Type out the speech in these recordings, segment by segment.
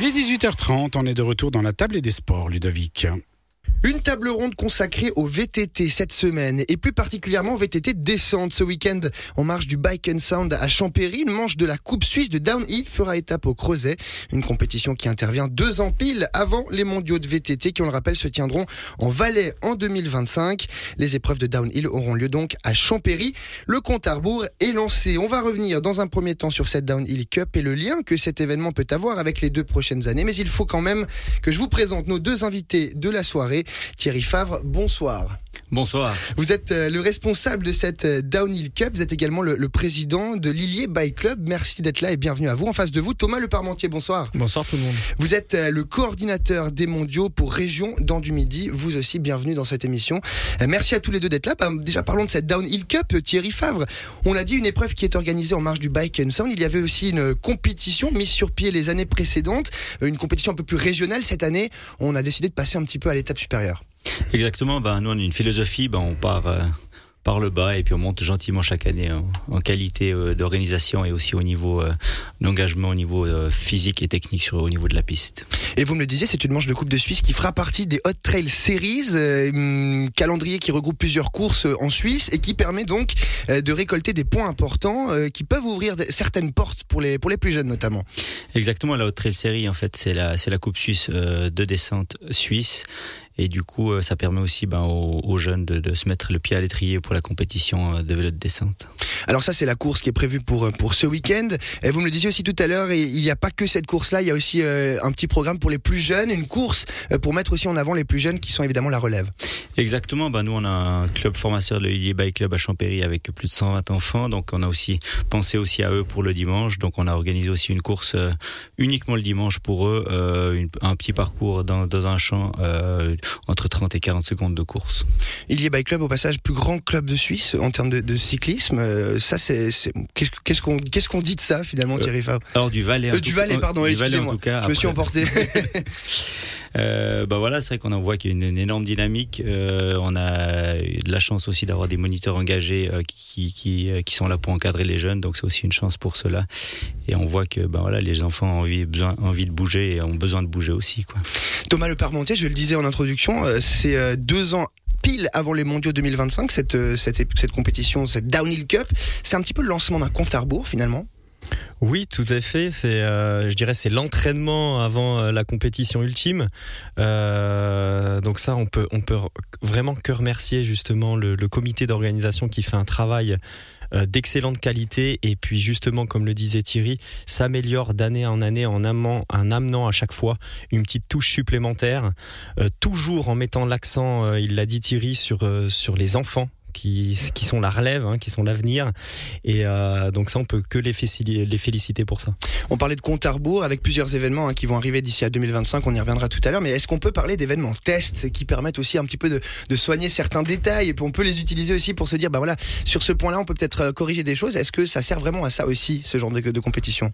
Il est 18h30, on est de retour dans la table des sports, Ludovic. Une table ronde consacrée au VTT cette semaine et plus particulièrement au VTT descente ce week-end en marge du Bike and Sound à Champéry. Une manche de la Coupe Suisse de Downhill fera étape au Creuset. Une compétition qui intervient deux ans pile avant les mondiaux de VTT qui, on le rappelle, se tiendront en Valais en 2025. Les épreuves de Downhill auront lieu donc à Champéry. Le compte à rebours est lancé. On va revenir dans un premier temps sur cette Downhill Cup et le lien que cet événement peut avoir avec les deux prochaines années. Mais il faut quand même que je vous présente nos deux invités de la soirée. Thierry Favre, bonsoir. Bonsoir. Vous êtes euh, le responsable de cette euh, Downhill Cup. Vous êtes également le, président de Lillier Bike Club. Merci d'être là et bienvenue à vous. En face de vous, Thomas Le Parmentier. Bonsoir. Bonsoir tout le monde. Vous êtes euh, le coordinateur des mondiaux pour région dans du Midi. Vous aussi, bienvenue dans cette émission. Merci à tous les deux d'être là. Bah, déjà, parlons de cette Downhill Cup. Thierry Favre, on l'a dit, une épreuve qui est organisée en marge du Bike and Sound. Il y avait aussi une compétition mise sur pied les années précédentes, une compétition un peu plus régionale. Cette année, on a décidé de passer un petit peu à l'étape supérieure. Exactement, ben, nous on a une philosophie, ben, on part euh, par le bas et puis on monte gentiment chaque année en, qualité euh, d'organisation et aussi au niveau euh, d'engagement, au niveau physique et technique sur, au niveau de la piste. Et vous me le disiez, c'est une manche de Coupe de Suisse qui fera partie des Hot Trail Series, hum, calendrier qui regroupe plusieurs courses en Suisse et qui permet donc de récolter des points importants qui peuvent ouvrir certaines portes pour les, pour les plus jeunes notamment. Exactement, la Hot Trail Series en fait c'est la, la Coupe Suisse de descente suisse et du coup, euh, ça permet aussi ben, aux, jeunes de, se mettre le pied à l'étrier pour la compétition euh, de vélo de descente. Alors ça, c'est la course qui est prévue pour, euh, pour ce week-end. Et vous me le disiez aussi tout à l'heure, il n'y a pas que cette course-là, il y a aussi un petit programme pour les plus jeunes, une course pour mettre aussi en avant les plus jeunes qui sont évidemment la relève. Exactement, ben, nous on a un club formateur, le Illier Bike Club à Champéry avec plus de 120 enfants, donc on a aussi pensé aussi à eux pour le dimanche, donc on a organisé aussi une course uniquement le dimanche pour eux, un petit parcours dans, dans un champ entre 30 et 40 secondes de course. Il y a Bike Club au passage plus grand club de Suisse en termes de, cyclisme. Euh, ça c'est qu'est-ce qu'on dit de ça finalement euh, Thierry Favre Alors du Valais. Euh, du Valais pardon. Excusez-moi. Je me suis emporté. Euh, bah voilà, c'est vrai qu'on en voit qu'il y a une, énorme dynamique. Euh, on a de la chance aussi d'avoir des moniteurs engagés euh, qui, qui, qui, sont là pour encadrer les jeunes, donc c'est aussi une chance pour cela. Et on voit que bah voilà, les enfants ont envie, besoin, envie de bouger et ont besoin de bouger aussi. Quoi. Thomas Le Parmentier, je le disais en introduction, c'est deux ans pile avant les mondiaux 2025, cette, cette, cette compétition, cette Downhill Cup. C'est un petit peu le lancement d'un compte à rebours finalement oui, tout à fait. C'est, euh, je dirais, c'est l'entraînement avant euh, la compétition ultime. Euh, donc ça, on peut, peut vraiment que remercier justement le, comité d'organisation qui fait un travail d'excellente qualité et puis justement, comme le disait Thierry, s'améliore d'année en année en amenant, en amenant à chaque fois une petite touche supplémentaire, toujours en mettant l'accent, il l'a dit Thierry, sur les enfants qui, qui sont la relève, hein, qui sont l'avenir. Et euh, donc ça, on peut que les, les féliciter pour ça. On parlait de compte à rebours avec plusieurs événements hein, qui vont arriver d'ici à 2025. On y reviendra tout à l'heure. Mais est-ce qu'on peut parler d'événements tests qui permettent aussi un petit peu de, soigner certains détails? Et puis on peut les utiliser aussi pour se dire, bah voilà, sur ce point-là, on peut peut-être euh, corriger des choses. Est-ce que ça sert vraiment à ça aussi, ce genre de, compétition?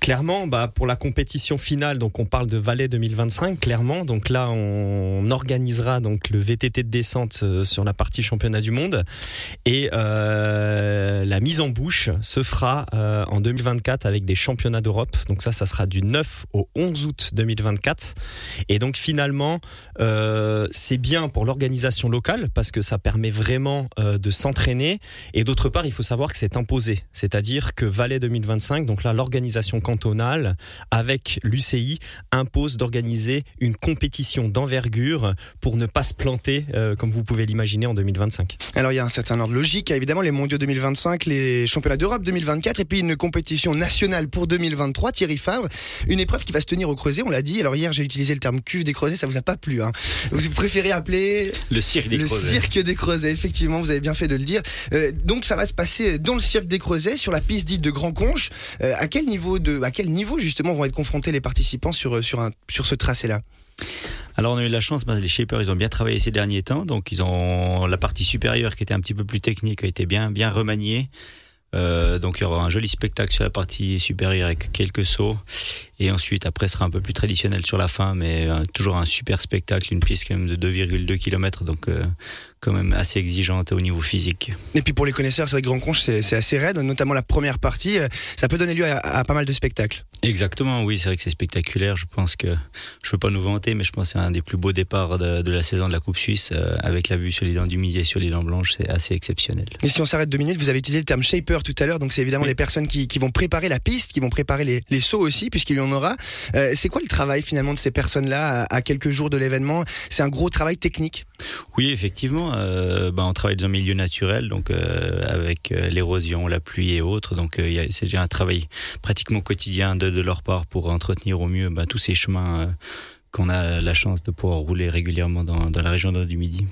Clairement, bah pour la compétition finale, donc on parle de Valais 2025. Clairement, donc là, on organisera donc le VTT de descente euh, sur la partie championnat du monde. Et euh, la mise en bouche se fera en 2024 avec des championnats d'Europe. Donc ça, ça sera du 9 au 11 août 2024. Et donc finalement, euh, c'est bien pour l'organisation locale parce que ça permet vraiment de s'entraîner. Et d'autre part, il faut savoir que c'est imposé. C'est-à-dire que Valais 2025, donc là, l'organisation cantonale avec l'UCI impose d'organiser une compétition d'envergure pour ne pas se planter, comme vous pouvez l'imaginer, en 2025. Alors il y a un certain ordre logique, évidemment les mondiaux 2025, les championnats d'Europe 2024 et puis une compétition nationale pour 2023. Thierry Favre, une épreuve qui va se tenir au Creuset, on l'a dit. Alors hier j'ai utilisé le terme cuve des Creusets, ça vous a pas plu. Hein vous préférez appeler le cirque des le cirque des Creusets. Effectivement, vous avez bien fait de le dire. Euh, donc ça va se passer dans le cirque des Creusets, sur la piste dite de Grand Conche. Euh, à quel niveau de, à quel niveau justement vont être confrontés les participants sur sur un sur ce tracé là? Alors on a eu la chance, les shapers ils ont bien travaillé ces derniers temps, donc ils ont la partie supérieure qui était un petit peu plus technique a été bien bien remaniée. Euh, donc il y aura un joli spectacle sur la partie supérieure avec quelques sauts. Et ensuite, après, ce sera un peu plus traditionnel sur la fin, mais toujours un super spectacle, une piste quand même de 2,2 km, donc quand même assez exigeante au niveau physique. Et puis pour les connaisseurs, c'est vrai que Grand Conche, c'est assez raide, notamment la première partie. Ça peut donner lieu à, pas mal de spectacles. Exactement, oui, c'est vrai que c'est spectaculaire. Je pense que, je ne veux pas nous vanter, mais je pense que c'est un des plus beaux départs de, la saison de la Coupe Suisse, euh, avec la vue sur les dents du midi et sur les dents blanches, c'est assez exceptionnel. Et si on s'arrête deux minutes, vous avez utilisé le terme shaper tout à l'heure, donc c'est évidemment les personnes qui, vont préparer la piste, qui vont préparer les, les sauts aussi, puisqu'il y en aura. Euh, c'est quoi le travail finalement de ces personnes-là à, quelques jours de l'événement? C'est un gros travail technique? Oui, effectivement. Euh, ben, on travaille dans un milieu naturel, donc avec l'érosion, la pluie et autres. Donc c'est déjà un travail pratiquement quotidien de, de leur part pour entretenir au mieux ben, tous ces chemins qu'on a la chance de pouvoir rouler régulièrement dans, la région du Midi.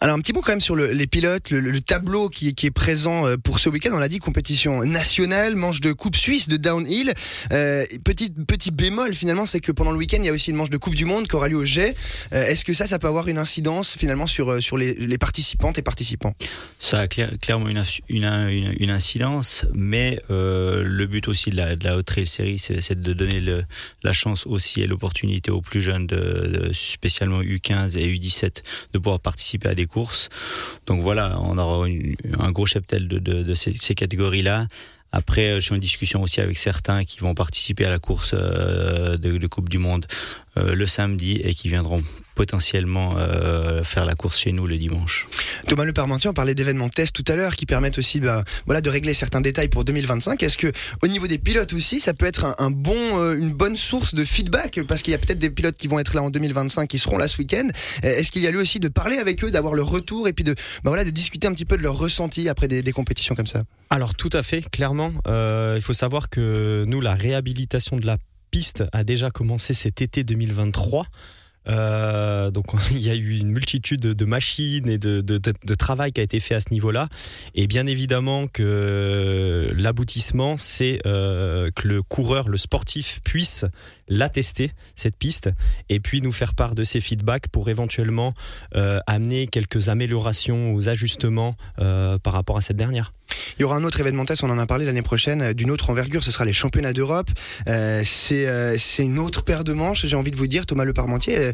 Alors un petit mot quand même sur les pilotes, le, tableau qui, est présent euh, pour ce week-end. On l'a dit, compétition nationale, manche de Coupe Suisse de downhill. Euh, petit, petit bémol finalement, c'est que pendant le week-end, il y a aussi une manche de Coupe du Monde qui aura lieu au Jet. Euh, est-ce que ça, ça peut avoir une incidence finalement sur, sur les, participantes et participants? Ça a clairement une, une, une, incidence, mais le but aussi de la, de la Haute Trail Series, c'est de donner le, la chance aussi et l'opportunité aux plus jeunes spécialement U15 et U17 de pouvoir participer à des courses. Donc voilà, on aura un gros cheptel de, ces, catégories-là. Après, je suis en discussion aussi avec certains qui vont participer à la course euh, de Coupe du Monde euh, le samedi et qui viendront potentiellement euh, faire la course chez nous le dimanche. Thomas Le Parmentier, on parlait d'événements test tout à l'heure qui permettent aussi bah, voilà, de régler certains détails pour 2025. Est-ce que au niveau des pilotes aussi, ça peut être un, bon, euh, une bonne source de feedback? Parce qu'il y a peut-être des pilotes qui vont être là en 2025 qui seront là ce week-end. Est-ce qu'il y a lieu aussi de parler avec eux, d'avoir leur retour et puis de, bah, voilà, de discuter un petit peu de leur ressenti après des, compétitions comme ça? Alors tout à fait, clairement. il faut savoir que nous, la réhabilitation de la piste a déjà commencé cet été 2023. Euh, donc il y a eu une multitude de machines et de, travail qui a été fait à ce niveau-là. Et bien évidemment que l'aboutissement, c'est euh, que le coureur, le sportif puisse la tester, cette piste, et puis nous faire part de ses feedbacks pour éventuellement euh, amener quelques améliorations ou ajustements par rapport à cette dernière. Il y aura un autre événement test, on en a parlé l'année prochaine, euh, d'une autre envergure, ce sera les championnats d'Europe. Euh, euh, c'est une autre paire de manches, j'ai envie de vous dire, Thomas Le Parmentier.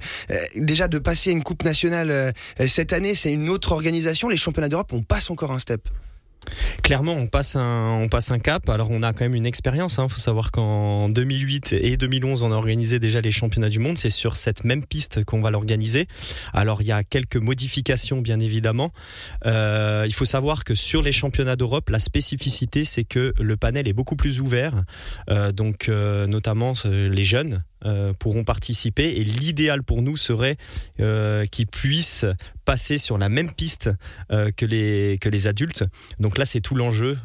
déjà de passer une Coupe nationale cette année, c'est une autre organisation. Les championnats d'Europe, on passe encore un step. Clairement, on passe un, cap. Alors, on a quand même une expérience. Il hein. faut savoir qu'en 2008 et 2011, on a organisé déjà les championnats du monde. C'est sur cette même piste qu'on va l'organiser. Alors, il y a quelques modifications, bien évidemment. Euh, il faut savoir que sur les championnats d'Europe, la spécificité, c'est que le panel est beaucoup plus ouvert. Euh, donc, euh, notamment les jeunes euh, pourront participer et l'idéal pour nous serait euh, qu'ils puissent passer sur la même piste euh, que les que les adultes. Donc là c'est tout l'enjeu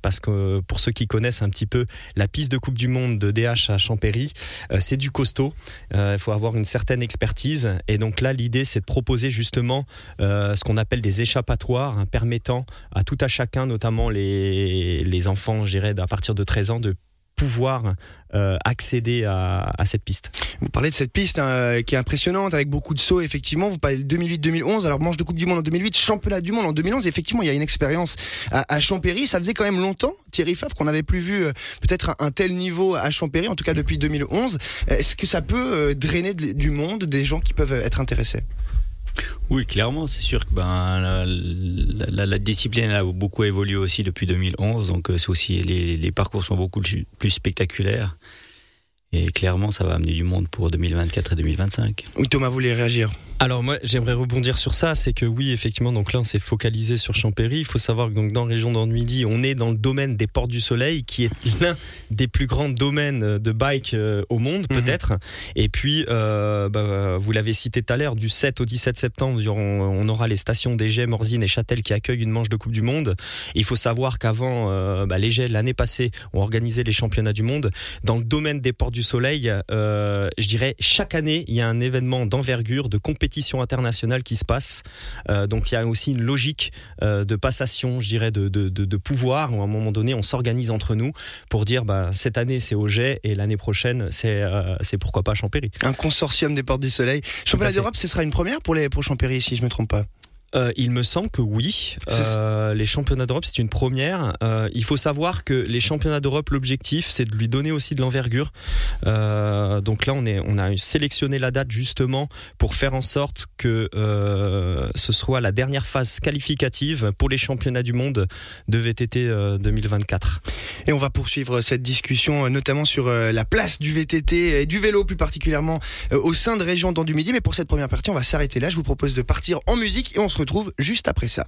parce que pour ceux qui connaissent un petit peu la piste de Coupe du monde de DH à Champéry, c'est du costaud. Il faut avoir une certaine expertise et donc là l'idée c'est de proposer justement ce qu'on appelle des échappatoires hein, permettant à tout à chacun, notamment les les enfants, je dirais à partir de 13 ans de pouvoir euh, accéder à, cette piste. Vous parlez de cette piste hein, qui est impressionnante avec beaucoup de sauts effectivement. Vous parlez de 2008-2011, alors manche de Coupe du Monde en 2008, championnat du monde en 2011. Effectivement, il y a une expérience à, Champéry. Ça faisait quand même longtemps, Thierry Favre, qu'on n'avait plus vu euh, peut-être un, tel niveau à Champéry, en tout cas depuis 2011. Est-ce que ça peut euh, drainer du monde, des gens qui peuvent être intéressés? Oui, clairement, c'est sûr que ben, la, discipline a beaucoup évolué aussi depuis 2011, donc euh, c'est aussi les, les, parcours sont beaucoup plus spectaculaires. Et clairement, ça va amener du monde pour 2024 et 2025. Oui, Thomas voulait réagir? Alors moi j'aimerais rebondir sur ça, c'est que oui effectivement donc là on s'est focalisé sur Champéry. Il faut savoir que donc dans la région d'Annuidi on est dans le domaine des portes du soleil qui est l'un des plus grands domaines de bike euh, au monde mhm. peut-être. Et puis euh, bah, vous l'avez cité tout à l'heure du 7 au 17 septembre on, aura les stations d'Egey, Morzine et Châtel qui accueillent une manche de Coupe du Monde. Il faut savoir qu'avant euh, bah, l'année passée ont organisé les championnats du monde dans le domaine des portes du soleil. Euh, je dirais chaque année il y a un événement d'envergure de compétition compétition internationale qui se passe. Euh, donc il y a aussi une logique euh, de passation, je dirais, de, de, de, pouvoir. Où à un moment donné, on s'organise entre nous pour dire bah, cette année c'est au jet et l'année prochaine c'est euh, c'est pourquoi pas Champéry. Un consortium des Portes du Soleil. Championnat d'Europe, ce sera une première pour les pour Champéry si je me trompe pas. Euh, il me semble que oui. Euh, les championnats d'Europe, c'est une première. Euh, il faut savoir que les championnats d'Europe, l'objectif, c'est de lui donner aussi de l'envergure. Donc là, on, est, on a sélectionné la date justement pour faire en sorte que ce soit la dernière phase qualificative pour les championnats du monde de VTT euh, 2024. Et on va poursuivre cette discussion, notamment sur la place du VTT et du vélo plus particulièrement au sein de Région dans du Midi. Mais pour cette première partie, on va s'arrêter là. Je vous propose de partir en musique et on se retrouve juste après ça.